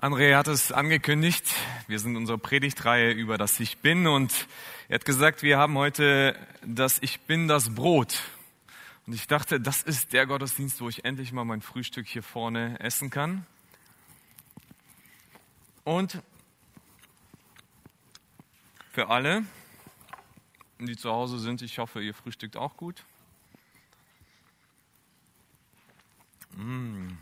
André hat es angekündigt. Wir sind in unserer Predigtreihe über das Ich Bin und er hat gesagt, wir haben heute das Ich Bin das Brot. Und ich dachte, das ist der Gottesdienst, wo ich endlich mal mein Frühstück hier vorne essen kann. Und für alle, die zu Hause sind, ich hoffe, ihr frühstückt auch gut. Mmh.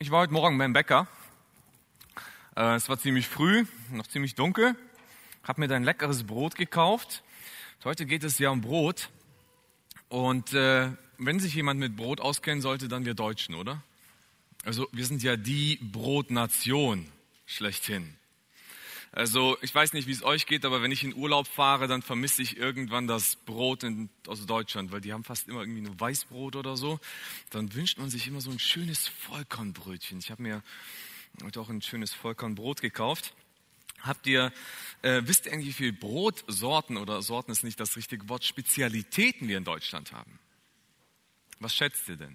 Ich war heute Morgen beim Bäcker. Äh, es war ziemlich früh, noch ziemlich dunkel. Hab mir da ein leckeres Brot gekauft. Heute geht es ja um Brot. Und äh, wenn sich jemand mit Brot auskennen sollte, dann wir Deutschen, oder? Also wir sind ja die Brotnation schlechthin. Also ich weiß nicht, wie es euch geht, aber wenn ich in Urlaub fahre, dann vermisse ich irgendwann das Brot in, aus Deutschland, weil die haben fast immer irgendwie nur Weißbrot oder so. Dann wünscht man sich immer so ein schönes Vollkornbrötchen. Ich habe mir heute auch ein schönes Vollkornbrot gekauft. Habt ihr, äh, wisst ihr eigentlich, wie viele Brotsorten oder Sorten ist nicht das richtige Wort, Spezialitäten wir in Deutschland haben? Was schätzt ihr denn?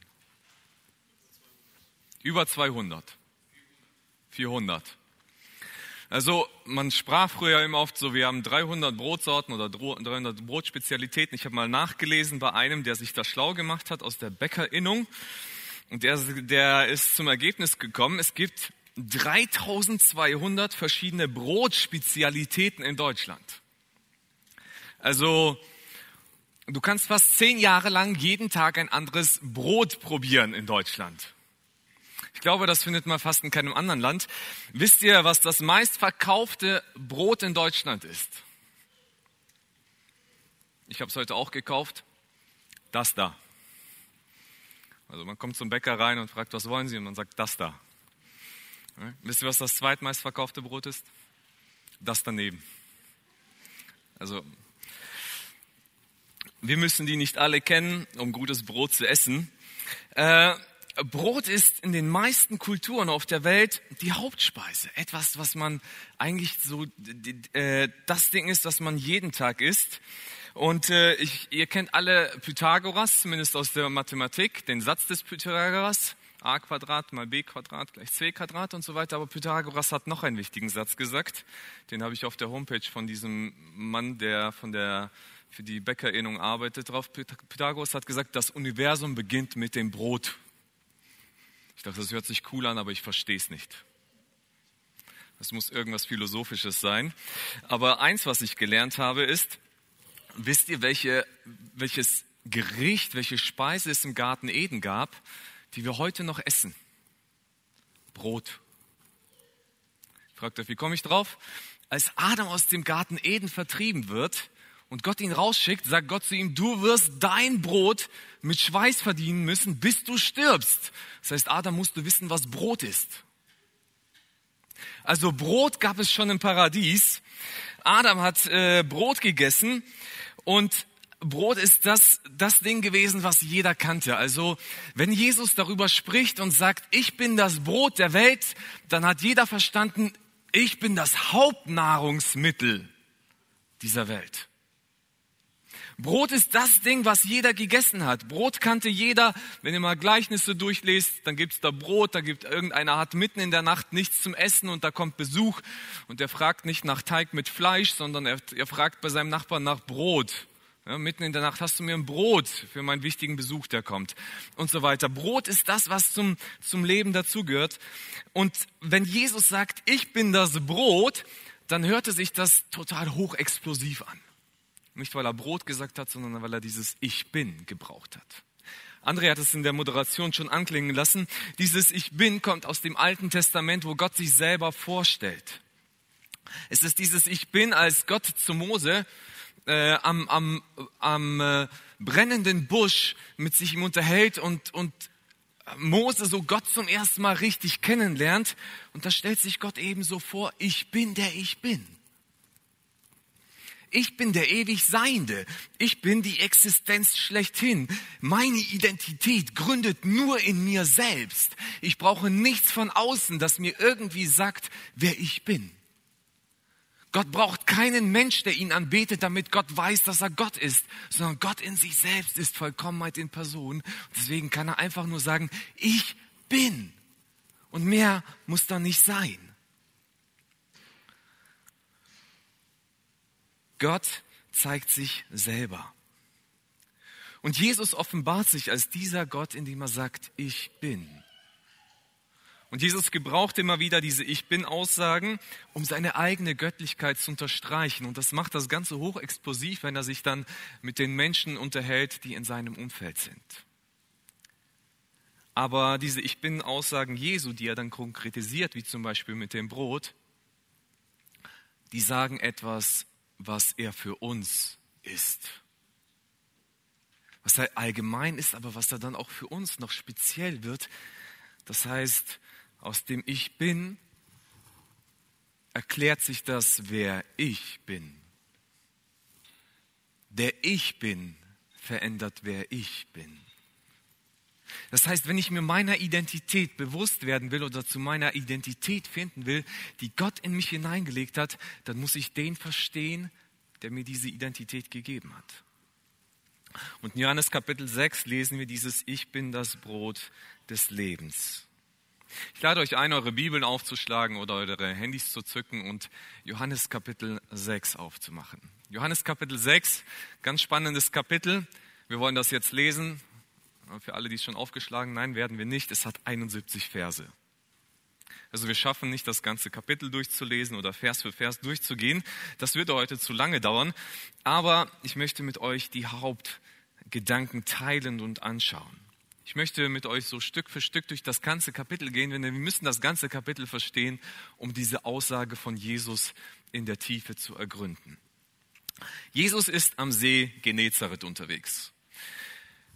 Über 200. 400. Also man sprach früher immer oft so, wir haben 300 Brotsorten oder 300 Brotspezialitäten. Ich habe mal nachgelesen bei einem, der sich da schlau gemacht hat aus der Bäckerinnung. Und der, der ist zum Ergebnis gekommen, es gibt 3200 verschiedene Brotspezialitäten in Deutschland. Also du kannst fast zehn Jahre lang jeden Tag ein anderes Brot probieren in Deutschland. Ich glaube, das findet man fast in keinem anderen Land. Wisst ihr, was das meistverkaufte Brot in Deutschland ist? Ich habe es heute auch gekauft. Das da. Also man kommt zum Bäcker rein und fragt, was wollen Sie? Und man sagt, das da. Wisst ihr, was das zweitmeistverkaufte Brot ist? Das daneben. Also wir müssen die nicht alle kennen, um gutes Brot zu essen. Äh, Brot ist in den meisten Kulturen auf der Welt die Hauptspeise. Etwas, was man eigentlich so, äh, das Ding ist, was man jeden Tag isst. Und äh, ich, ihr kennt alle Pythagoras, zumindest aus der Mathematik, den Satz des Pythagoras. a Quadrat mal b Quadrat gleich c Quadrat und so weiter. Aber Pythagoras hat noch einen wichtigen Satz gesagt. Den habe ich auf der Homepage von diesem Mann, der von der für die Bäckerinnung arbeitet, drauf. Pythagoras hat gesagt, das Universum beginnt mit dem Brot. Ich dachte, das hört sich cool an, aber ich verstehe es nicht. Das muss irgendwas Philosophisches sein. Aber eins, was ich gelernt habe, ist, wisst ihr, welche, welches Gericht, welche Speise es im Garten Eden gab, die wir heute noch essen? Brot. Fragt euch, wie komme ich drauf? Als Adam aus dem Garten Eden vertrieben wird, und Gott ihn rausschickt, sagt Gott zu ihm, du wirst dein Brot mit Schweiß verdienen müssen, bis du stirbst. Das heißt, Adam musste wissen, was Brot ist. Also Brot gab es schon im Paradies. Adam hat äh, Brot gegessen und Brot ist das, das Ding gewesen, was jeder kannte. Also wenn Jesus darüber spricht und sagt, ich bin das Brot der Welt, dann hat jeder verstanden, ich bin das Hauptnahrungsmittel dieser Welt. Brot ist das Ding, was jeder gegessen hat. Brot kannte jeder. Wenn ihr mal Gleichnisse durchlest, dann gibt's da Brot, da gibt irgendeiner hat mitten in der Nacht nichts zum Essen und da kommt Besuch und er fragt nicht nach Teig mit Fleisch, sondern er, er fragt bei seinem Nachbarn nach Brot. Ja, mitten in der Nacht hast du mir ein Brot für meinen wichtigen Besuch, der kommt und so weiter. Brot ist das, was zum, zum Leben dazugehört. Und wenn Jesus sagt, ich bin das Brot, dann hörte sich das total hochexplosiv an. Nicht, weil er Brot gesagt hat, sondern weil er dieses Ich bin gebraucht hat. André hat es in der Moderation schon anklingen lassen. Dieses Ich bin kommt aus dem Alten Testament, wo Gott sich selber vorstellt. Es ist dieses Ich bin, als Gott zu Mose äh, am, am, am äh, brennenden Busch mit sich ihm unterhält und, und Mose so Gott zum ersten Mal richtig kennenlernt. Und da stellt sich Gott eben so vor, ich bin der Ich bin. Ich bin der ewig Seiende. Ich bin die Existenz schlechthin. Meine Identität gründet nur in mir selbst. Ich brauche nichts von außen, das mir irgendwie sagt, wer ich bin. Gott braucht keinen Mensch, der ihn anbetet, damit Gott weiß, dass er Gott ist, sondern Gott in sich selbst ist Vollkommenheit in Person. Deswegen kann er einfach nur sagen, ich bin. Und mehr muss da nicht sein. Gott zeigt sich selber. Und Jesus offenbart sich als dieser Gott, indem er sagt, ich bin. Und Jesus gebraucht immer wieder diese Ich bin-Aussagen, um seine eigene Göttlichkeit zu unterstreichen. Und das macht das Ganze hochexplosiv, wenn er sich dann mit den Menschen unterhält, die in seinem Umfeld sind. Aber diese Ich bin-Aussagen Jesu, die er dann konkretisiert, wie zum Beispiel mit dem Brot, die sagen etwas, was er für uns ist. Was er allgemein ist, aber was er dann auch für uns noch speziell wird. Das heißt, aus dem Ich bin erklärt sich das, wer ich bin. Der Ich bin verändert, wer ich bin. Das heißt, wenn ich mir meiner Identität bewusst werden will oder zu meiner Identität finden will, die Gott in mich hineingelegt hat, dann muss ich den verstehen, der mir diese Identität gegeben hat. Und in Johannes Kapitel 6 lesen wir dieses Ich bin das Brot des Lebens. Ich lade euch ein, eure Bibeln aufzuschlagen oder eure Handys zu zücken und Johannes Kapitel 6 aufzumachen. Johannes Kapitel 6, ganz spannendes Kapitel. Wir wollen das jetzt lesen. Für alle, die es schon aufgeschlagen, nein, werden wir nicht. Es hat 71 Verse. Also wir schaffen nicht, das ganze Kapitel durchzulesen oder Vers für Vers durchzugehen. Das würde heute zu lange dauern. Aber ich möchte mit euch die Hauptgedanken teilen und anschauen. Ich möchte mit euch so Stück für Stück durch das ganze Kapitel gehen, denn wir müssen das ganze Kapitel verstehen, um diese Aussage von Jesus in der Tiefe zu ergründen. Jesus ist am See Genezareth unterwegs.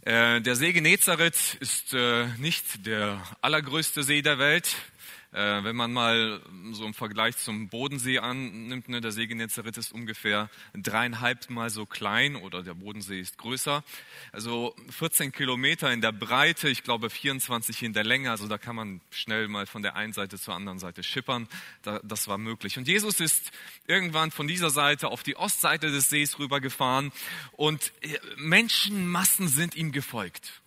Äh, der See Genezareth ist äh, nicht der allergrößte See der Welt. Äh, wenn man mal so im Vergleich zum Bodensee annimmt, ne, der See Genezareth ist ungefähr dreieinhalb Mal so klein oder der Bodensee ist größer. Also 14 Kilometer in der Breite, ich glaube 24 in der Länge, also da kann man schnell mal von der einen Seite zur anderen Seite schippern. Da, das war möglich. Und Jesus ist irgendwann von dieser Seite auf die Ostseite des Sees rübergefahren und äh, Menschenmassen sind ihm gefolgt.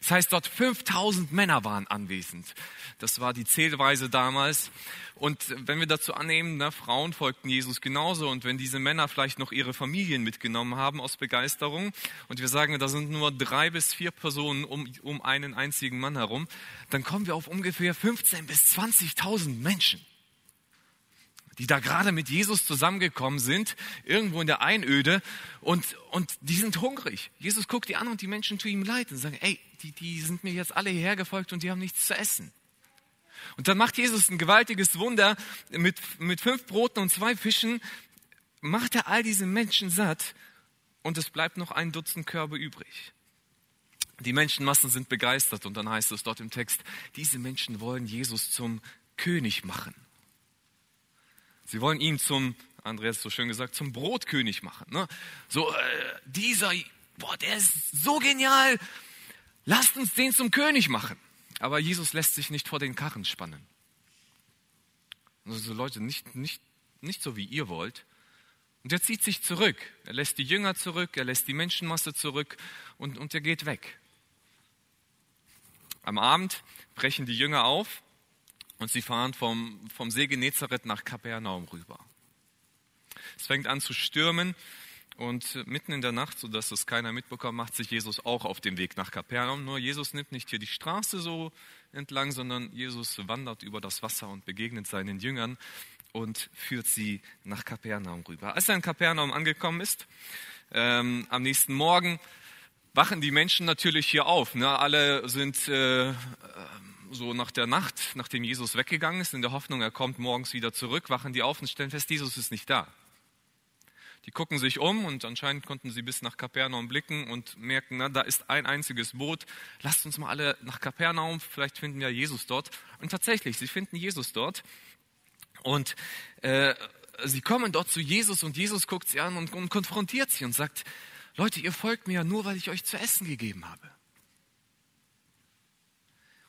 Das heißt, dort 5000 Männer waren anwesend. Das war die Zählweise damals. Und wenn wir dazu annehmen, na, Frauen folgten Jesus genauso und wenn diese Männer vielleicht noch ihre Familien mitgenommen haben aus Begeisterung und wir sagen, da sind nur drei bis vier Personen um, um einen einzigen Mann herum, dann kommen wir auf ungefähr 15 bis 20.000 Menschen die da gerade mit Jesus zusammengekommen sind, irgendwo in der Einöde, und, und die sind hungrig. Jesus guckt die an und die Menschen tun ihm leid und sagen, ey, die, die sind mir jetzt alle hierher gefolgt und die haben nichts zu essen. Und dann macht Jesus ein gewaltiges Wunder mit, mit fünf Broten und zwei Fischen, macht er all diese Menschen satt und es bleibt noch ein Dutzend Körbe übrig. Die Menschenmassen sind begeistert und dann heißt es dort im Text, diese Menschen wollen Jesus zum König machen. Sie wollen ihn zum, Andreas so schön gesagt, zum Brotkönig machen. Ne? So, äh, dieser, boah, der ist so genial, lasst uns den zum König machen. Aber Jesus lässt sich nicht vor den Karren spannen. Also Leute, nicht, nicht, nicht so wie ihr wollt. Und er zieht sich zurück. Er lässt die Jünger zurück, er lässt die Menschenmasse zurück und, und er geht weg. Am Abend brechen die Jünger auf und sie fahren vom, vom See Genezareth nach Kapernaum rüber. Es fängt an zu stürmen und mitten in der Nacht, sodass es keiner mitbekommt, macht sich Jesus auch auf den Weg nach Kapernaum. Nur Jesus nimmt nicht hier die Straße so entlang, sondern Jesus wandert über das Wasser und begegnet seinen Jüngern und führt sie nach Kapernaum rüber. Als er in Kapernaum angekommen ist, ähm, am nächsten Morgen wachen die Menschen natürlich hier auf. Ne? Alle sind äh, so nach der Nacht, nachdem Jesus weggegangen ist, in der Hoffnung, er kommt morgens wieder zurück, wachen die auf und stellen fest, Jesus ist nicht da. Die gucken sich um und anscheinend konnten sie bis nach Kapernaum blicken und merken, na, da ist ein einziges Boot. Lasst uns mal alle nach Kapernaum, vielleicht finden wir Jesus dort. Und tatsächlich, sie finden Jesus dort. Und äh, sie kommen dort zu Jesus und Jesus guckt sie an und, und konfrontiert sie und sagt, Leute, ihr folgt mir ja nur, weil ich euch zu essen gegeben habe.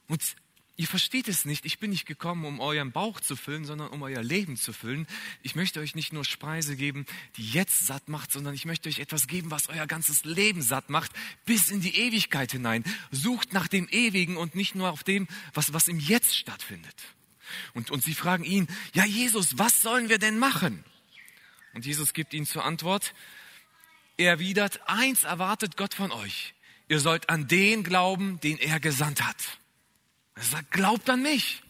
Und Ihr versteht es nicht. Ich bin nicht gekommen, um euren Bauch zu füllen, sondern um euer Leben zu füllen. Ich möchte euch nicht nur Speise geben, die jetzt satt macht, sondern ich möchte euch etwas geben, was euer ganzes Leben satt macht, bis in die Ewigkeit hinein. Sucht nach dem Ewigen und nicht nur auf dem, was, was im Jetzt stattfindet. Und, und sie fragen ihn, ja Jesus, was sollen wir denn machen? Und Jesus gibt ihnen zur Antwort, er erwidert, eins erwartet Gott von euch. Ihr sollt an den glauben, den er gesandt hat. Er sagt, glaubt an mich.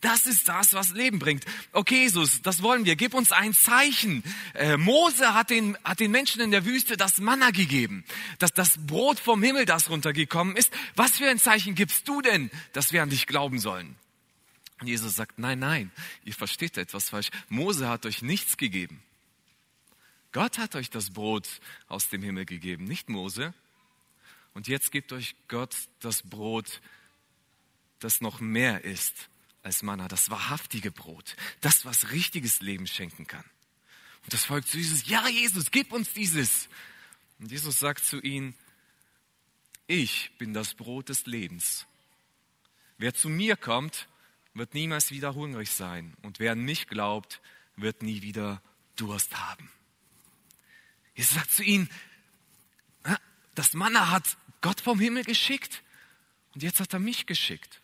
Das ist das, was Leben bringt. Okay, Jesus, das wollen wir. Gib uns ein Zeichen. Äh, Mose hat den, hat den Menschen in der Wüste das Manna gegeben, dass das Brot vom Himmel, das runtergekommen ist. Was für ein Zeichen gibst du denn, dass wir an dich glauben sollen? Und Jesus sagt, nein, nein, ihr versteht etwas falsch. Mose hat euch nichts gegeben. Gott hat euch das Brot aus dem Himmel gegeben, nicht Mose. Und jetzt gibt euch Gott das Brot das noch mehr ist als Manna, das wahrhaftige Brot, das, was richtiges Leben schenken kann. Und das Volk zu Jesus, ja Jesus, gib uns dieses. Und Jesus sagt zu ihnen, ich bin das Brot des Lebens. Wer zu mir kommt, wird niemals wieder hungrig sein. Und wer an mich glaubt, wird nie wieder Durst haben. Jesus sagt zu ihnen, das Manna hat Gott vom Himmel geschickt und jetzt hat er mich geschickt.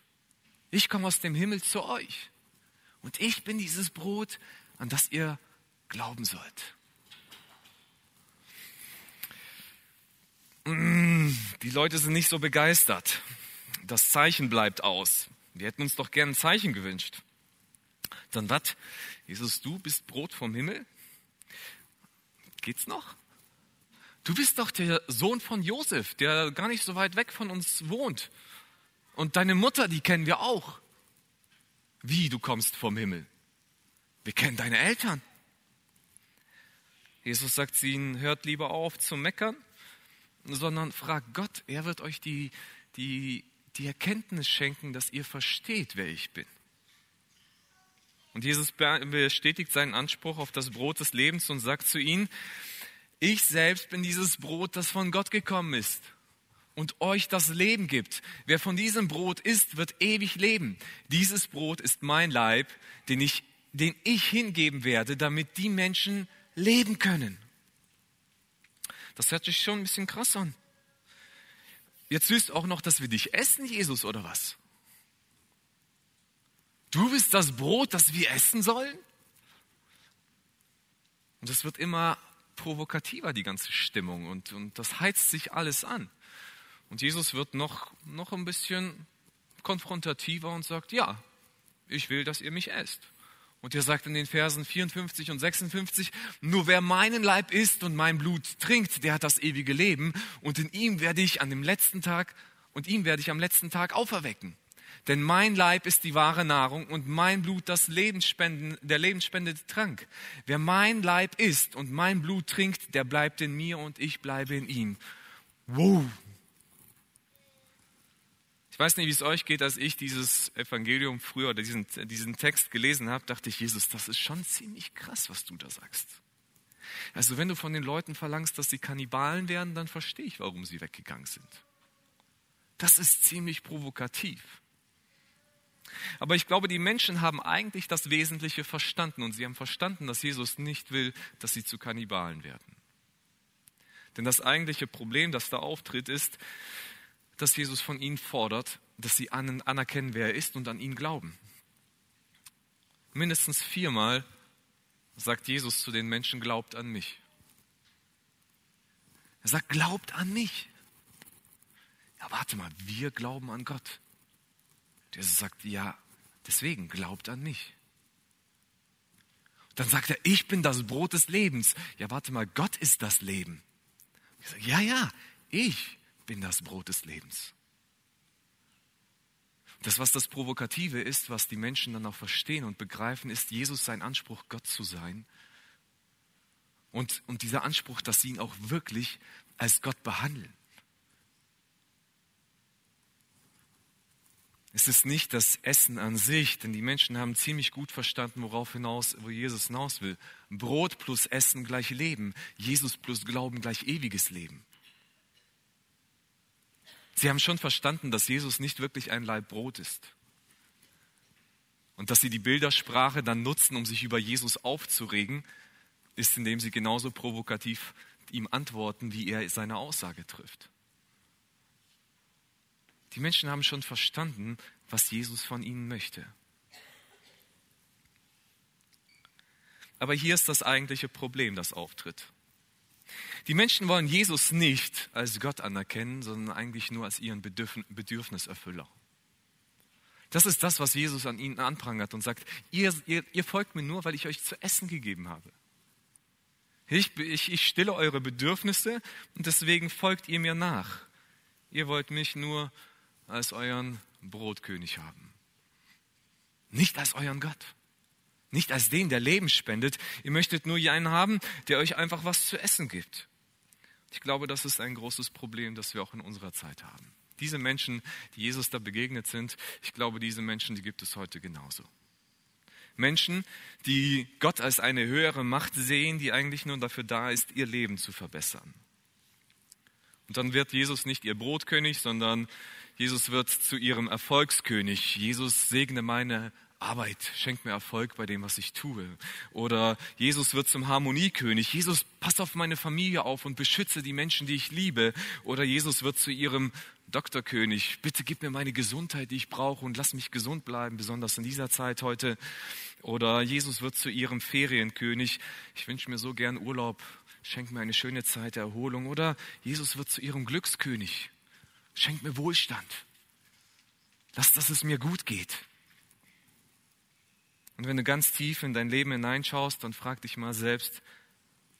Ich komme aus dem Himmel zu euch. Und ich bin dieses Brot, an das ihr glauben sollt. Mm, die Leute sind nicht so begeistert. Das Zeichen bleibt aus. Wir hätten uns doch gern ein Zeichen gewünscht. Dann was? Jesus, du bist Brot vom Himmel? Geht's noch? Du bist doch der Sohn von Josef, der gar nicht so weit weg von uns wohnt. Und deine Mutter, die kennen wir auch. Wie, du kommst vom Himmel? Wir kennen deine Eltern. Jesus sagt zu ihnen, hört lieber auf zu meckern, sondern fragt Gott, er wird euch die, die, die Erkenntnis schenken, dass ihr versteht, wer ich bin. Und Jesus bestätigt seinen Anspruch auf das Brot des Lebens und sagt zu ihnen, ich selbst bin dieses Brot, das von Gott gekommen ist und euch das Leben gibt. Wer von diesem Brot isst, wird ewig leben. Dieses Brot ist mein Leib, den ich, den ich hingeben werde, damit die Menschen leben können. Das hört sich schon ein bisschen krass an. Jetzt willst du auch noch, dass wir dich essen, Jesus, oder was? Du bist das Brot, das wir essen sollen? Und es wird immer provokativer, die ganze Stimmung, und, und das heizt sich alles an. Und Jesus wird noch, noch ein bisschen konfrontativer und sagt, ja, ich will, dass ihr mich esst. Und er sagt in den Versen 54 und 56, nur wer meinen Leib isst und mein Blut trinkt, der hat das ewige Leben und in ihm werde ich an dem letzten Tag und ihm werde ich am letzten Tag auferwecken. Denn mein Leib ist die wahre Nahrung und mein Blut das Lebensspenden, der lebensspendende Trank. Wer mein Leib isst und mein Blut trinkt, der bleibt in mir und ich bleibe in ihm. Wow, ich weiß nicht, wie es euch geht, als ich dieses Evangelium früher oder diesen, diesen Text gelesen habe, dachte ich, Jesus, das ist schon ziemlich krass, was du da sagst. Also wenn du von den Leuten verlangst, dass sie Kannibalen werden, dann verstehe ich, warum sie weggegangen sind. Das ist ziemlich provokativ. Aber ich glaube, die Menschen haben eigentlich das Wesentliche verstanden und sie haben verstanden, dass Jesus nicht will, dass sie zu Kannibalen werden. Denn das eigentliche Problem, das da auftritt, ist, dass Jesus von ihnen fordert, dass sie anerkennen, wer er ist und an ihn glauben. Mindestens viermal sagt Jesus zu den Menschen, glaubt an mich. Er sagt, glaubt an mich. Ja, warte mal, wir glauben an Gott. Jesus sagt, ja, deswegen glaubt an mich. Dann sagt er, ich bin das Brot des Lebens. Ja, warte mal, Gott ist das Leben. Ich sage, ja, ja, ich bin das Brot des Lebens. Das, was das Provokative ist, was die Menschen dann auch verstehen und begreifen, ist Jesus sein Anspruch, Gott zu sein. Und, und dieser Anspruch, dass sie ihn auch wirklich als Gott behandeln. Es ist nicht das Essen an sich, denn die Menschen haben ziemlich gut verstanden, worauf hinaus, wo Jesus hinaus will. Brot plus Essen gleich Leben, Jesus plus Glauben gleich ewiges Leben. Sie haben schon verstanden, dass Jesus nicht wirklich ein Laib Brot ist. Und dass sie die Bildersprache dann nutzen, um sich über Jesus aufzuregen, ist, indem sie genauso provokativ ihm antworten, wie er seine Aussage trifft. Die Menschen haben schon verstanden, was Jesus von ihnen möchte. Aber hier ist das eigentliche Problem, das auftritt. Die Menschen wollen Jesus nicht als Gott anerkennen, sondern eigentlich nur als ihren Bedürfniserfüller. Das ist das, was Jesus an ihnen anprangert und sagt, ihr, ihr, ihr folgt mir nur, weil ich euch zu essen gegeben habe. Ich, ich, ich stille eure Bedürfnisse und deswegen folgt ihr mir nach. Ihr wollt mich nur als euren Brotkönig haben. Nicht als euren Gott. Nicht als den, der Leben spendet. Ihr möchtet nur einen haben, der euch einfach was zu essen gibt. Ich glaube, das ist ein großes Problem, das wir auch in unserer Zeit haben. Diese Menschen, die Jesus da begegnet sind, ich glaube, diese Menschen, die gibt es heute genauso. Menschen, die Gott als eine höhere Macht sehen, die eigentlich nur dafür da ist, ihr Leben zu verbessern. Und dann wird Jesus nicht ihr Brotkönig, sondern Jesus wird zu ihrem Erfolgskönig. Jesus segne meine Arbeit, schenk mir Erfolg bei dem, was ich tue. Oder Jesus wird zum Harmoniekönig. Jesus, pass auf meine Familie auf und beschütze die Menschen, die ich liebe. Oder Jesus wird zu ihrem Doktorkönig. Bitte gib mir meine Gesundheit, die ich brauche und lass mich gesund bleiben, besonders in dieser Zeit heute. Oder Jesus wird zu ihrem Ferienkönig. Ich wünsche mir so gern Urlaub. Schenk mir eine schöne Zeit der Erholung. Oder Jesus wird zu ihrem Glückskönig. Schenk mir Wohlstand. Lass, dass es mir gut geht. Und wenn du ganz tief in dein Leben hineinschaust, dann frag dich mal selbst,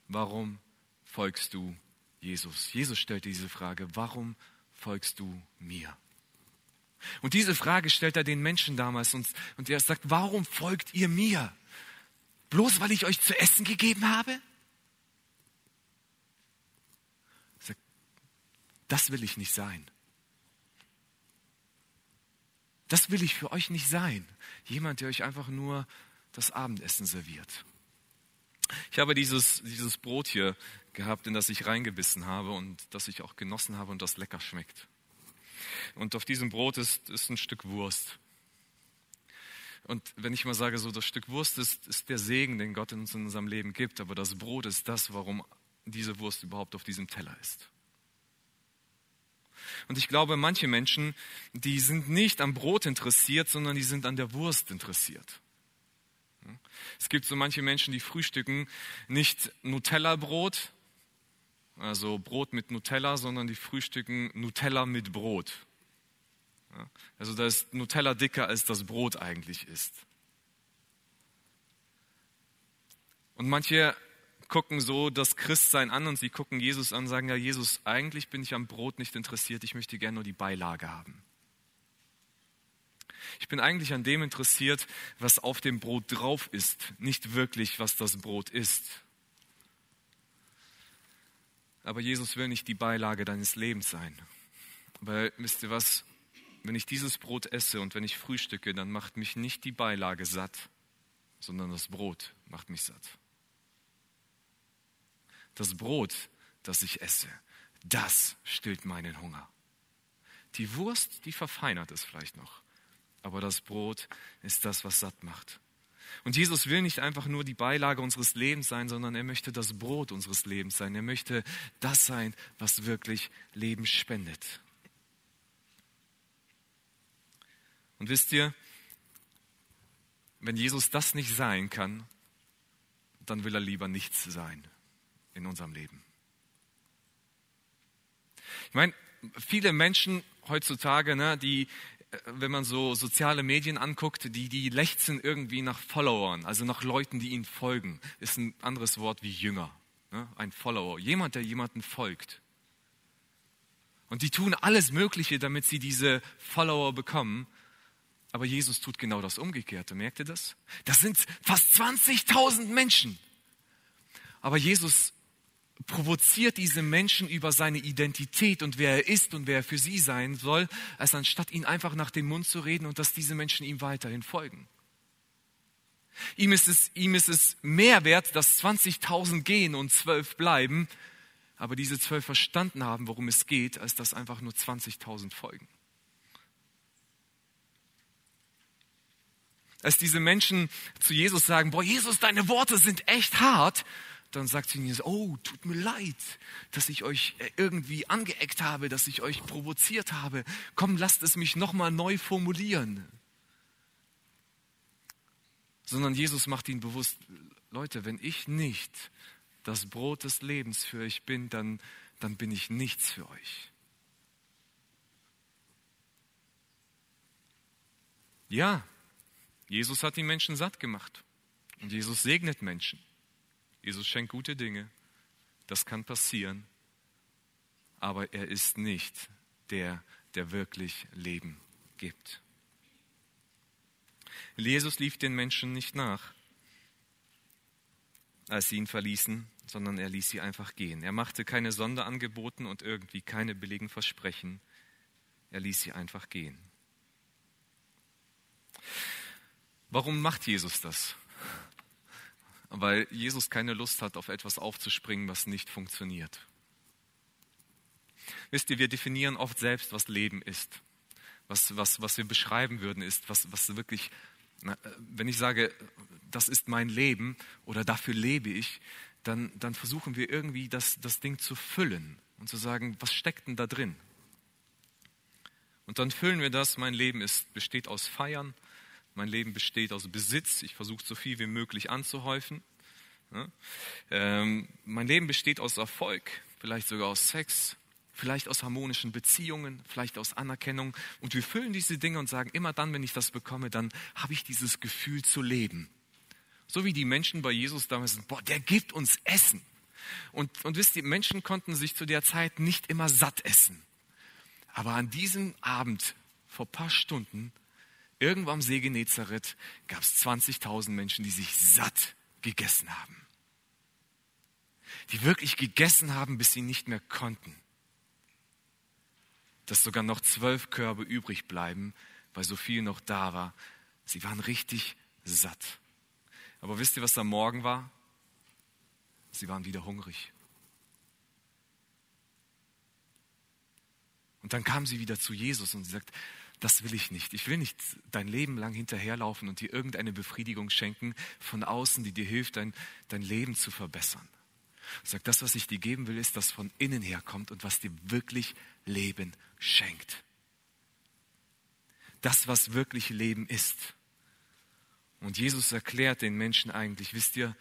warum folgst du Jesus? Jesus stellt diese Frage, warum folgst du mir? Und diese Frage stellt er den Menschen damals und, und er sagt, warum folgt ihr mir? Bloß weil ich euch zu essen gegeben habe? Sagt, das will ich nicht sein. Das will ich für euch nicht sein. Jemand, der euch einfach nur das Abendessen serviert. Ich habe dieses, dieses Brot hier gehabt, in das ich reingebissen habe und das ich auch genossen habe und das lecker schmeckt. Und auf diesem Brot ist, ist ein Stück Wurst. Und wenn ich mal sage, so das Stück Wurst ist, ist der Segen, den Gott uns in unserem Leben gibt, aber das Brot ist das, warum diese Wurst überhaupt auf diesem Teller ist. Und ich glaube, manche Menschen, die sind nicht am Brot interessiert, sondern die sind an der Wurst interessiert. Es gibt so manche Menschen, die frühstücken nicht Nutella-Brot, also Brot mit Nutella, sondern die frühstücken Nutella mit Brot. Also da ist Nutella dicker, als das Brot eigentlich ist. Und manche gucken so das Christsein an und sie gucken Jesus an und sagen, ja Jesus, eigentlich bin ich am Brot nicht interessiert, ich möchte gerne nur die Beilage haben. Ich bin eigentlich an dem interessiert, was auf dem Brot drauf ist, nicht wirklich, was das Brot ist. Aber Jesus will nicht die Beilage deines Lebens sein. Weil, wisst ihr was, wenn ich dieses Brot esse und wenn ich frühstücke, dann macht mich nicht die Beilage satt, sondern das Brot macht mich satt das Brot, das ich esse, das stillt meinen Hunger. Die Wurst, die verfeinert es vielleicht noch, aber das Brot ist das, was satt macht. Und Jesus will nicht einfach nur die Beilage unseres Lebens sein, sondern er möchte das Brot unseres Lebens sein. Er möchte das sein, was wirklich Leben spendet. Und wisst ihr, wenn Jesus das nicht sein kann, dann will er lieber nichts sein in unserem Leben. Ich meine, viele Menschen heutzutage, ne, die, äh, wenn man so soziale Medien anguckt, die, die lechzen irgendwie nach Followern, also nach Leuten, die ihnen folgen. Ist ein anderes Wort wie Jünger. Ne? Ein Follower. Jemand, der jemanden folgt. Und die tun alles Mögliche, damit sie diese Follower bekommen. Aber Jesus tut genau das Umgekehrte. Merkt ihr das? Das sind fast 20.000 Menschen. Aber Jesus provoziert diese Menschen über seine Identität und wer er ist und wer er für sie sein soll, als anstatt ihn einfach nach dem Mund zu reden und dass diese Menschen ihm weiterhin folgen. Ihm ist es, ihm ist es mehr wert, dass 20.000 gehen und zwölf bleiben, aber diese zwölf verstanden haben, worum es geht, als dass einfach nur 20.000 folgen. Als diese Menschen zu Jesus sagen, boah, Jesus, deine Worte sind echt hart, dann sagt sie ihnen, oh, tut mir leid, dass ich euch irgendwie angeeckt habe, dass ich euch provoziert habe. Komm, lasst es mich nochmal neu formulieren. Sondern Jesus macht ihnen bewusst, Leute, wenn ich nicht das Brot des Lebens für euch bin, dann, dann bin ich nichts für euch. Ja, Jesus hat die Menschen satt gemacht. Und Jesus segnet Menschen. Jesus schenkt gute Dinge. Das kann passieren. Aber er ist nicht der, der wirklich Leben gibt. Jesus lief den Menschen nicht nach, als sie ihn verließen, sondern er ließ sie einfach gehen. Er machte keine Sonderangeboten und irgendwie keine billigen Versprechen. Er ließ sie einfach gehen. Warum macht Jesus das? Weil Jesus keine Lust hat, auf etwas aufzuspringen, was nicht funktioniert. Wisst ihr, wir definieren oft selbst, was Leben ist. Was, was, was wir beschreiben würden, ist, was, was wirklich, wenn ich sage, das ist mein Leben oder dafür lebe ich, dann, dann versuchen wir irgendwie das, das Ding zu füllen und zu sagen, was steckt denn da drin? Und dann füllen wir das, mein Leben ist, besteht aus Feiern, mein Leben besteht aus Besitz. Ich versuche so viel wie möglich anzuhäufen. Ja? Ähm, mein Leben besteht aus Erfolg, vielleicht sogar aus Sex, vielleicht aus harmonischen Beziehungen, vielleicht aus Anerkennung. Und wir füllen diese Dinge und sagen, immer dann, wenn ich das bekomme, dann habe ich dieses Gefühl zu leben. So wie die Menschen bei Jesus damals sind, boah, der gibt uns Essen. Und, und wisst ihr, Menschen konnten sich zu der Zeit nicht immer satt essen. Aber an diesem Abend, vor ein paar Stunden, Irgendwo am See Genezareth gab es 20.000 Menschen, die sich satt gegessen haben. Die wirklich gegessen haben, bis sie nicht mehr konnten. Dass sogar noch zwölf Körbe übrig bleiben, weil so viel noch da war. Sie waren richtig satt. Aber wisst ihr, was am Morgen war? Sie waren wieder hungrig. Und dann kam sie wieder zu Jesus und sie sagt, das will ich nicht. Ich will nicht dein Leben lang hinterherlaufen und dir irgendeine Befriedigung schenken von außen, die dir hilft, dein, dein Leben zu verbessern. Sag, das, was ich dir geben will, ist, das von innen her kommt und was dir wirklich Leben schenkt. Das, was wirklich Leben ist. Und Jesus erklärt den Menschen eigentlich, wisst ihr,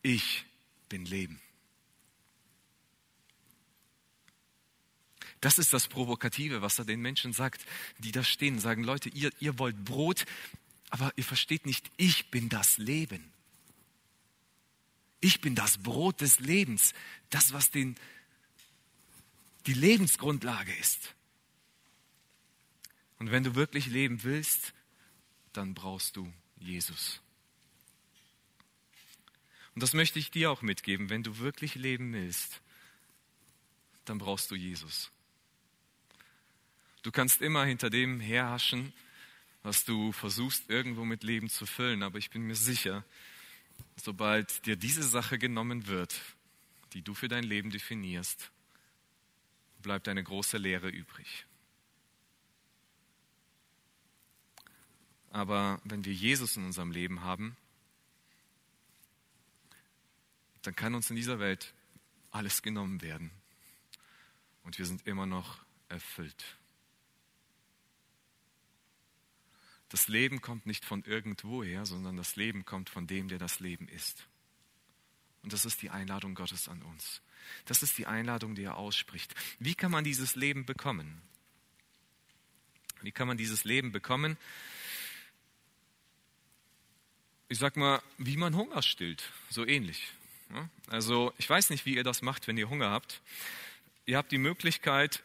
ich bin Leben. Das ist das Provokative, was er den Menschen sagt, die da stehen, sagen, Leute, ihr, ihr wollt Brot, aber ihr versteht nicht, ich bin das Leben. Ich bin das Brot des Lebens, das, was den, die Lebensgrundlage ist. Und wenn du wirklich leben willst, dann brauchst du Jesus. Und das möchte ich dir auch mitgeben. Wenn du wirklich leben willst, dann brauchst du Jesus. Du kannst immer hinter dem herhaschen, was du versuchst irgendwo mit Leben zu füllen, aber ich bin mir sicher, sobald dir diese Sache genommen wird, die du für dein Leben definierst, bleibt eine große Leere übrig. Aber wenn wir Jesus in unserem Leben haben, dann kann uns in dieser Welt alles genommen werden. Und wir sind immer noch erfüllt. Das Leben kommt nicht von irgendwoher, sondern das Leben kommt von dem, der das Leben ist. Und das ist die Einladung Gottes an uns. Das ist die Einladung, die er ausspricht. Wie kann man dieses Leben bekommen? Wie kann man dieses Leben bekommen? Ich sag mal, wie man Hunger stillt, so ähnlich. Also, ich weiß nicht, wie ihr das macht, wenn ihr Hunger habt. Ihr habt die Möglichkeit,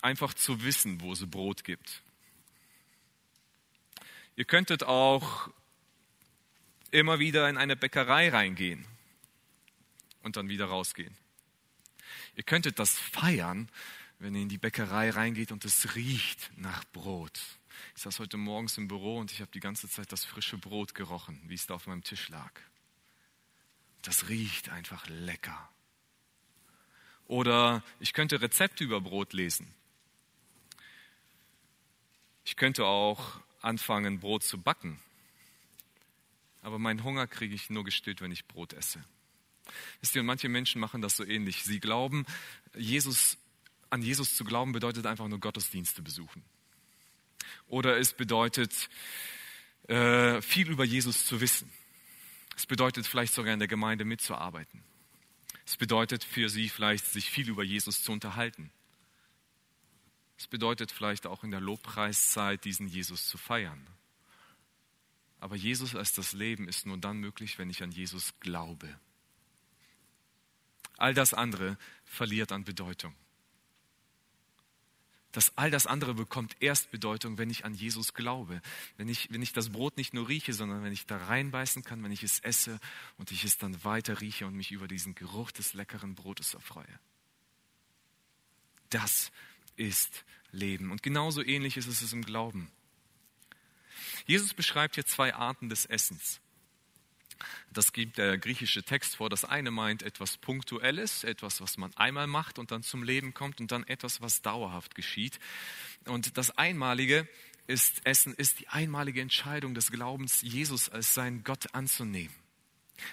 einfach zu wissen, wo es Brot gibt. Ihr könntet auch immer wieder in eine Bäckerei reingehen und dann wieder rausgehen. Ihr könntet das feiern, wenn ihr in die Bäckerei reingeht und es riecht nach Brot. Ich saß heute morgens im Büro und ich habe die ganze Zeit das frische Brot gerochen, wie es da auf meinem Tisch lag. Das riecht einfach lecker. Oder ich könnte Rezepte über Brot lesen. Ich könnte auch anfangen, Brot zu backen. Aber meinen Hunger kriege ich nur gestillt, wenn ich Brot esse. Wisst ihr, und manche Menschen machen das so ähnlich. Sie glauben, Jesus, an Jesus zu glauben bedeutet einfach nur Gottesdienste besuchen. Oder es bedeutet, äh, viel über Jesus zu wissen. Es bedeutet vielleicht sogar in der Gemeinde mitzuarbeiten. Es bedeutet für sie vielleicht, sich viel über Jesus zu unterhalten. Es bedeutet vielleicht auch in der Lobpreiszeit, diesen Jesus zu feiern. Aber Jesus als das Leben ist nur dann möglich, wenn ich an Jesus glaube. All das andere verliert an Bedeutung. Das, all das andere bekommt erst Bedeutung, wenn ich an Jesus glaube. Wenn ich, wenn ich das Brot nicht nur rieche, sondern wenn ich da reinbeißen kann, wenn ich es esse und ich es dann weiter rieche und mich über diesen Geruch des leckeren Brotes erfreue. Das ist Leben. Und genauso ähnlich ist es im Glauben. Jesus beschreibt hier zwei Arten des Essens. Das gibt der griechische Text vor. Das eine meint etwas Punktuelles, etwas, was man einmal macht und dann zum Leben kommt und dann etwas, was dauerhaft geschieht. Und das Einmalige ist Essen, ist die einmalige Entscheidung des Glaubens, Jesus als seinen Gott anzunehmen.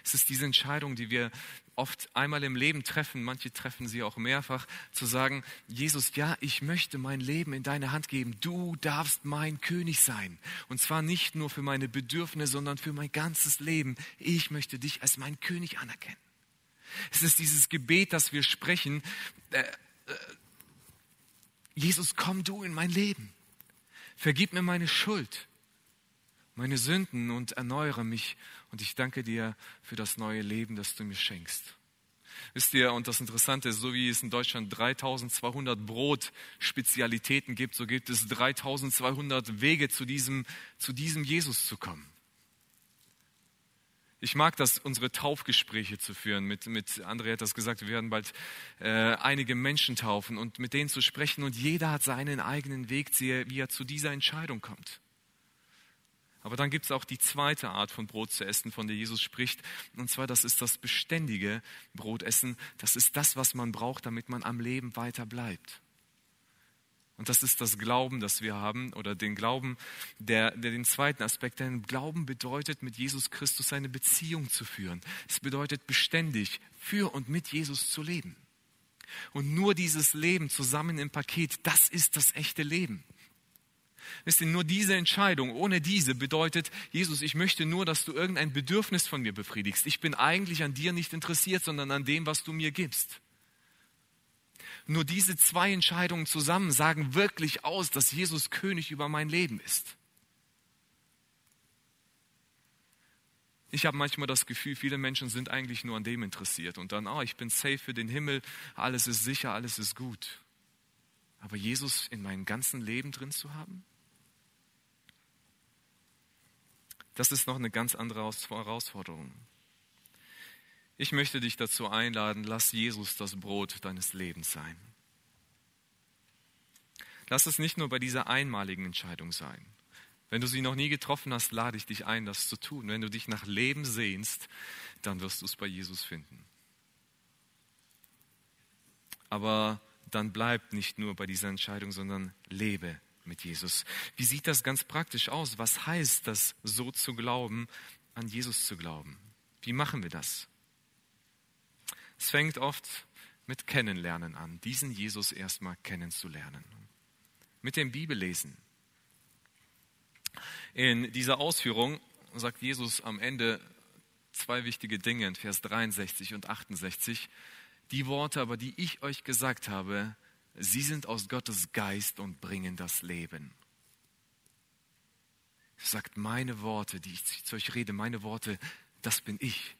Es ist diese Entscheidung, die wir oft einmal im Leben treffen, manche treffen sie auch mehrfach, zu sagen, Jesus, ja, ich möchte mein Leben in deine Hand geben. Du darfst mein König sein. Und zwar nicht nur für meine Bedürfnisse, sondern für mein ganzes Leben. Ich möchte dich als mein König anerkennen. Es ist dieses Gebet, das wir sprechen. Äh, äh, Jesus, komm du in mein Leben. Vergib mir meine Schuld, meine Sünden und erneuere mich und ich danke dir für das neue Leben, das du mir schenkst. Wisst ihr, und das Interessante ist, so wie es in Deutschland 3200 Brotspezialitäten gibt, so gibt es 3200 Wege zu diesem, zu diesem Jesus zu kommen. Ich mag das, unsere Taufgespräche zu führen. Mit, mit André hat das gesagt, wir werden bald äh, einige Menschen taufen und mit denen zu sprechen. Und jeder hat seinen eigenen Weg, wie er zu dieser Entscheidung kommt. Aber dann gibt es auch die zweite Art von Brot zu essen, von der Jesus spricht. Und zwar, das ist das beständige Brotessen. Das ist das, was man braucht, damit man am Leben weiter bleibt. Und das ist das Glauben, das wir haben, oder den Glauben, der, der den zweiten Aspekt, denn Glauben bedeutet, mit Jesus Christus eine Beziehung zu führen. Es bedeutet beständig für und mit Jesus zu leben. Und nur dieses Leben zusammen im Paket, das ist das echte Leben. Wisst ihr, nur diese Entscheidung, ohne diese bedeutet, Jesus, ich möchte nur, dass du irgendein Bedürfnis von mir befriedigst. Ich bin eigentlich an dir nicht interessiert, sondern an dem, was du mir gibst. Nur diese zwei Entscheidungen zusammen sagen wirklich aus, dass Jesus König über mein Leben ist. Ich habe manchmal das Gefühl, viele Menschen sind eigentlich nur an dem interessiert und dann, oh, ich bin safe für den Himmel, alles ist sicher, alles ist gut. Aber Jesus in meinem ganzen Leben drin zu haben? Das ist noch eine ganz andere Herausforderung. Ich möchte dich dazu einladen, lass Jesus das Brot deines Lebens sein. Lass es nicht nur bei dieser einmaligen Entscheidung sein. Wenn du sie noch nie getroffen hast, lade ich dich ein, das zu tun. Wenn du dich nach Leben sehnst, dann wirst du es bei Jesus finden. Aber dann bleib nicht nur bei dieser Entscheidung, sondern lebe mit Jesus. Wie sieht das ganz praktisch aus? Was heißt das, so zu glauben, an Jesus zu glauben? Wie machen wir das? Es fängt oft mit Kennenlernen an, diesen Jesus erstmal kennenzulernen. Mit dem Bibellesen. In dieser Ausführung sagt Jesus am Ende zwei wichtige Dinge in Vers 63 und 68. Die Worte aber, die ich euch gesagt habe, Sie sind aus Gottes Geist und bringen das Leben. Sagt, meine Worte, die ich zu euch rede, meine Worte, das bin ich.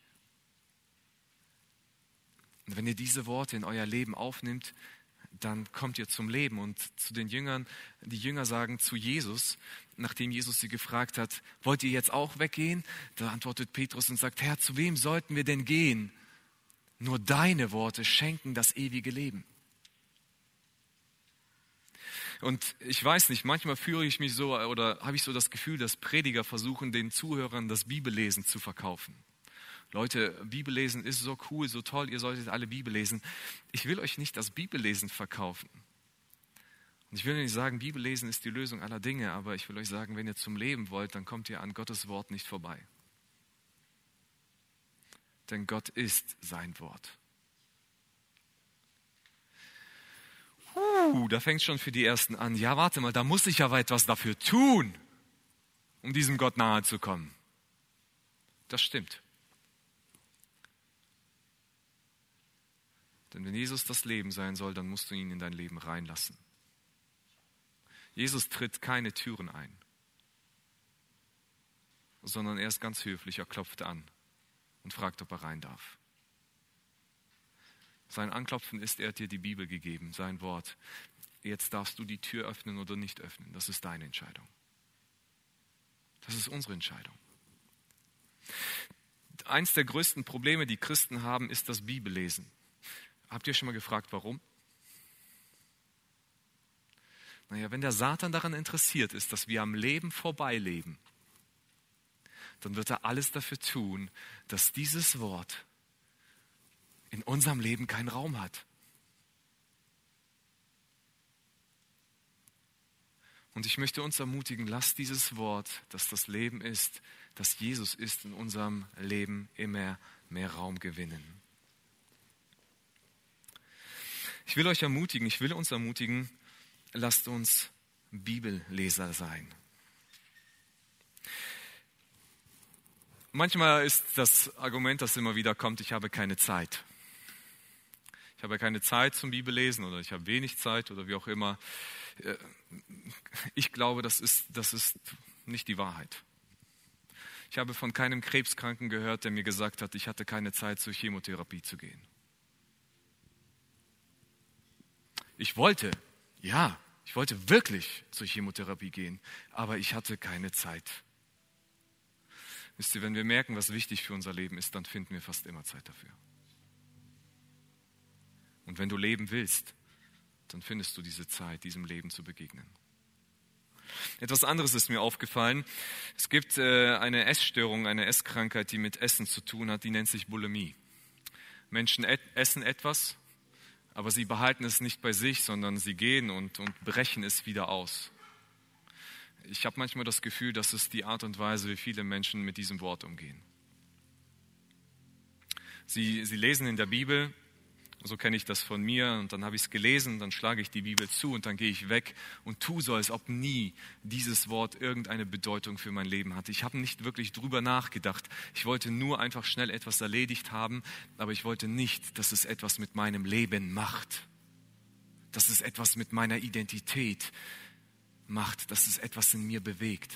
Und wenn ihr diese Worte in euer Leben aufnimmt, dann kommt ihr zum Leben. Und zu den Jüngern, die Jünger sagen zu Jesus, nachdem Jesus sie gefragt hat, wollt ihr jetzt auch weggehen? Da antwortet Petrus und sagt, Herr, zu wem sollten wir denn gehen? Nur deine Worte schenken das ewige Leben. Und ich weiß nicht, manchmal führe ich mich so oder habe ich so das Gefühl, dass Prediger versuchen, den Zuhörern das Bibellesen zu verkaufen. Leute, Bibellesen ist so cool, so toll, ihr solltet alle Bibel lesen. Ich will euch nicht das Bibellesen verkaufen. Und ich will nicht sagen, Bibel lesen ist die Lösung aller Dinge, aber ich will euch sagen, wenn ihr zum Leben wollt, dann kommt ihr an Gottes Wort nicht vorbei. Denn Gott ist sein Wort. Uh, da fängt schon für die Ersten an. Ja, warte mal, da muss ich aber etwas dafür tun, um diesem Gott nahe zu kommen. Das stimmt. Denn wenn Jesus das Leben sein soll, dann musst du ihn in dein Leben reinlassen. Jesus tritt keine Türen ein, sondern er ist ganz höflich, er klopft an und fragt, ob er rein darf. Sein Anklopfen ist, er hat dir die Bibel gegeben, sein Wort. Jetzt darfst du die Tür öffnen oder nicht öffnen. Das ist deine Entscheidung. Das ist unsere Entscheidung. Eins der größten Probleme, die Christen haben, ist das Bibellesen. Habt ihr schon mal gefragt, warum? Naja, wenn der Satan daran interessiert ist, dass wir am Leben vorbeileben, dann wird er alles dafür tun, dass dieses Wort in unserem Leben keinen Raum hat. Und ich möchte uns ermutigen, lasst dieses Wort, dass das Leben ist, dass Jesus ist, in unserem Leben immer mehr Raum gewinnen. Ich will euch ermutigen, ich will uns ermutigen, lasst uns Bibelleser sein. Manchmal ist das Argument, das immer wieder kommt, ich habe keine Zeit. Ich habe keine Zeit zum Bibellesen oder ich habe wenig Zeit oder wie auch immer. Äh, ich glaube, das ist, das ist nicht die Wahrheit. Ich habe von keinem Krebskranken gehört, der mir gesagt hat, ich hatte keine Zeit zur Chemotherapie zu gehen. Ich wollte, ja, ich wollte wirklich zur Chemotherapie gehen, aber ich hatte keine Zeit. Wisst ihr, wenn wir merken, was wichtig für unser Leben ist, dann finden wir fast immer Zeit dafür. Und wenn du leben willst, dann findest du diese Zeit, diesem Leben zu begegnen. Etwas anderes ist mir aufgefallen. Es gibt äh, eine Essstörung, eine Esskrankheit, die mit Essen zu tun hat, die nennt sich Bulimie. Menschen essen etwas aber sie behalten es nicht bei sich, sondern sie gehen und, und brechen es wieder aus. Ich habe manchmal das Gefühl, das ist die Art und Weise, wie viele Menschen mit diesem Wort umgehen. Sie, sie lesen in der Bibel, so kenne ich das von mir. Und dann habe ich es gelesen, dann schlage ich die Bibel zu und dann gehe ich weg und tue so, als ob nie dieses Wort irgendeine Bedeutung für mein Leben hatte. Ich habe nicht wirklich drüber nachgedacht. Ich wollte nur einfach schnell etwas erledigt haben, aber ich wollte nicht, dass es etwas mit meinem Leben macht. Dass es etwas mit meiner Identität macht, dass es etwas in mir bewegt.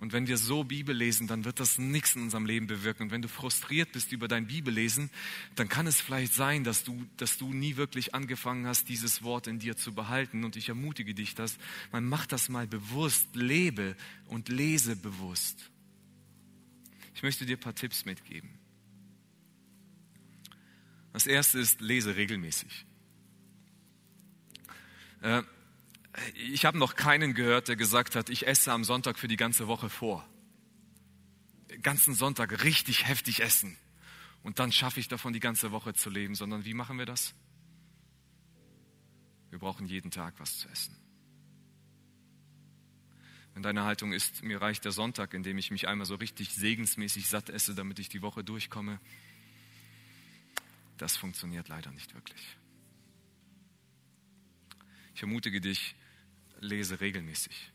Und wenn wir so Bibel lesen, dann wird das nichts in unserem Leben bewirken. Und wenn du frustriert bist über dein Bibellesen, dann kann es vielleicht sein, dass du, dass du nie wirklich angefangen hast, dieses Wort in dir zu behalten. Und ich ermutige dich, dass man macht das mal bewusst, lebe und lese bewusst. Ich möchte dir ein paar Tipps mitgeben. Das erste ist, lese regelmäßig. Äh, ich habe noch keinen gehört, der gesagt hat, ich esse am Sonntag für die ganze Woche vor. Den ganzen Sonntag richtig heftig essen. Und dann schaffe ich davon, die ganze Woche zu leben. Sondern wie machen wir das? Wir brauchen jeden Tag was zu essen. Wenn deine Haltung ist, mir reicht der Sonntag, in dem ich mich einmal so richtig segensmäßig satt esse, damit ich die Woche durchkomme, das funktioniert leider nicht wirklich. Ich ermutige dich, lese regelmäßig.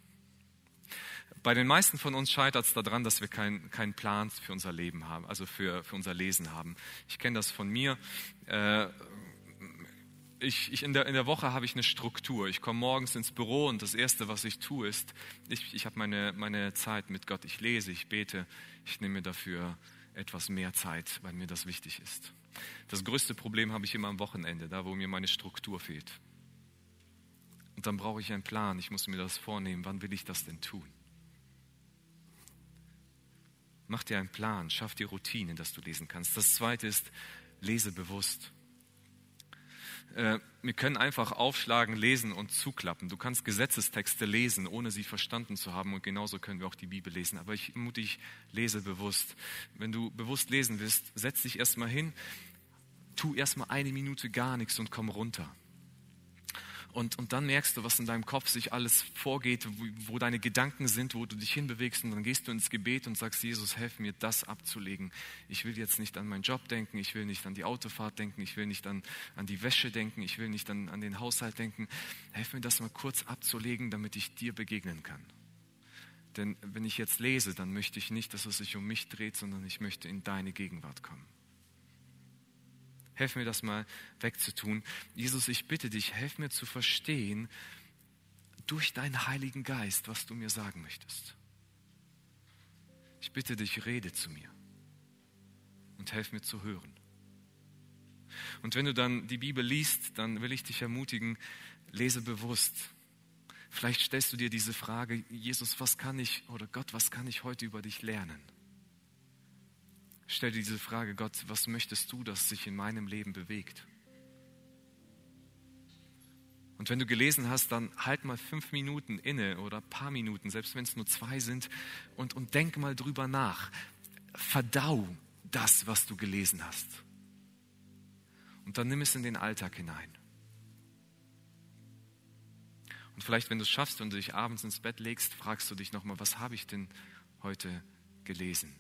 Bei den meisten von uns scheitert es daran, dass wir keinen kein Plan für unser Leben haben, also für, für unser Lesen haben. Ich kenne das von mir. Äh, ich, ich in, der, in der Woche habe ich eine Struktur. Ich komme morgens ins Büro und das Erste, was ich tue, ist, ich, ich habe meine, meine Zeit mit Gott. Ich lese, ich bete, ich nehme mir dafür etwas mehr Zeit, weil mir das wichtig ist. Das größte Problem habe ich immer am Wochenende, da wo mir meine Struktur fehlt. Und dann brauche ich einen Plan. Ich muss mir das vornehmen. Wann will ich das denn tun? Mach dir einen Plan. Schaff dir Routinen, dass du lesen kannst. Das zweite ist, lese bewusst. Äh, wir können einfach aufschlagen, lesen und zuklappen. Du kannst Gesetzestexte lesen, ohne sie verstanden zu haben. Und genauso können wir auch die Bibel lesen. Aber ich mutig, lese bewusst. Wenn du bewusst lesen willst, setz dich erstmal hin, tu erstmal eine Minute gar nichts und komm runter. Und, und dann merkst du, was in deinem Kopf sich alles vorgeht, wo, wo deine Gedanken sind, wo du dich hinbewegst. Und dann gehst du ins Gebet und sagst, Jesus, helf mir, das abzulegen. Ich will jetzt nicht an meinen Job denken, ich will nicht an die Autofahrt denken, ich will nicht an, an die Wäsche denken, ich will nicht an, an den Haushalt denken. Helf mir, das mal kurz abzulegen, damit ich dir begegnen kann. Denn wenn ich jetzt lese, dann möchte ich nicht, dass es sich um mich dreht, sondern ich möchte in deine Gegenwart kommen. Helf mir das mal wegzutun. Jesus, ich bitte dich, helf mir zu verstehen durch deinen Heiligen Geist, was du mir sagen möchtest. Ich bitte dich, rede zu mir und helf mir zu hören. Und wenn du dann die Bibel liest, dann will ich dich ermutigen, lese bewusst. Vielleicht stellst du dir diese Frage, Jesus, was kann ich oder Gott, was kann ich heute über dich lernen? Stell dir diese Frage, Gott, was möchtest du, dass sich in meinem Leben bewegt? Und wenn du gelesen hast, dann halt mal fünf Minuten inne oder ein paar Minuten, selbst wenn es nur zwei sind, und, und denk mal drüber nach. Verdau das, was du gelesen hast. Und dann nimm es in den Alltag hinein. Und vielleicht, wenn du es schaffst und du dich abends ins Bett legst, fragst du dich nochmal, was habe ich denn heute gelesen?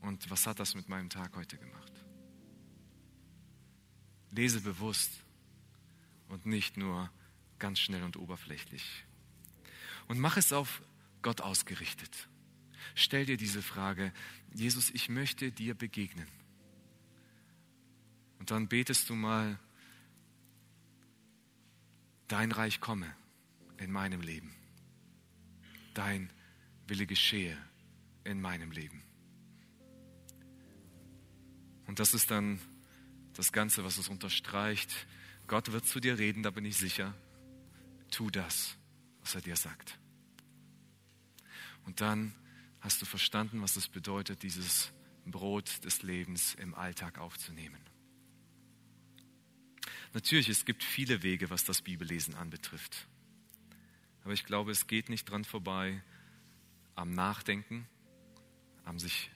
Und was hat das mit meinem Tag heute gemacht? Lese bewusst und nicht nur ganz schnell und oberflächlich. Und mach es auf Gott ausgerichtet. Stell dir diese Frage, Jesus, ich möchte dir begegnen. Und dann betest du mal, dein Reich komme in meinem Leben. Dein Wille geschehe in meinem Leben. Und das ist dann das Ganze, was es unterstreicht. Gott wird zu dir reden, da bin ich sicher. Tu das, was er dir sagt. Und dann hast du verstanden, was es bedeutet, dieses Brot des Lebens im Alltag aufzunehmen. Natürlich, es gibt viele Wege, was das Bibellesen anbetrifft. Aber ich glaube, es geht nicht dran vorbei am Nachdenken, am sich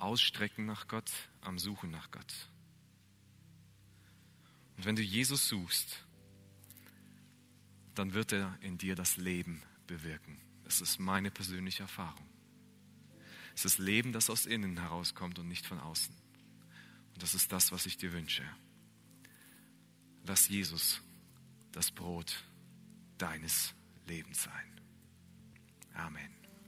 Ausstrecken nach Gott, am Suchen nach Gott. Und wenn du Jesus suchst, dann wird er in dir das Leben bewirken. Das ist meine persönliche Erfahrung. Es ist Leben, das aus innen herauskommt und nicht von außen. Und das ist das, was ich dir wünsche. Lass Jesus das Brot deines Lebens sein. Amen.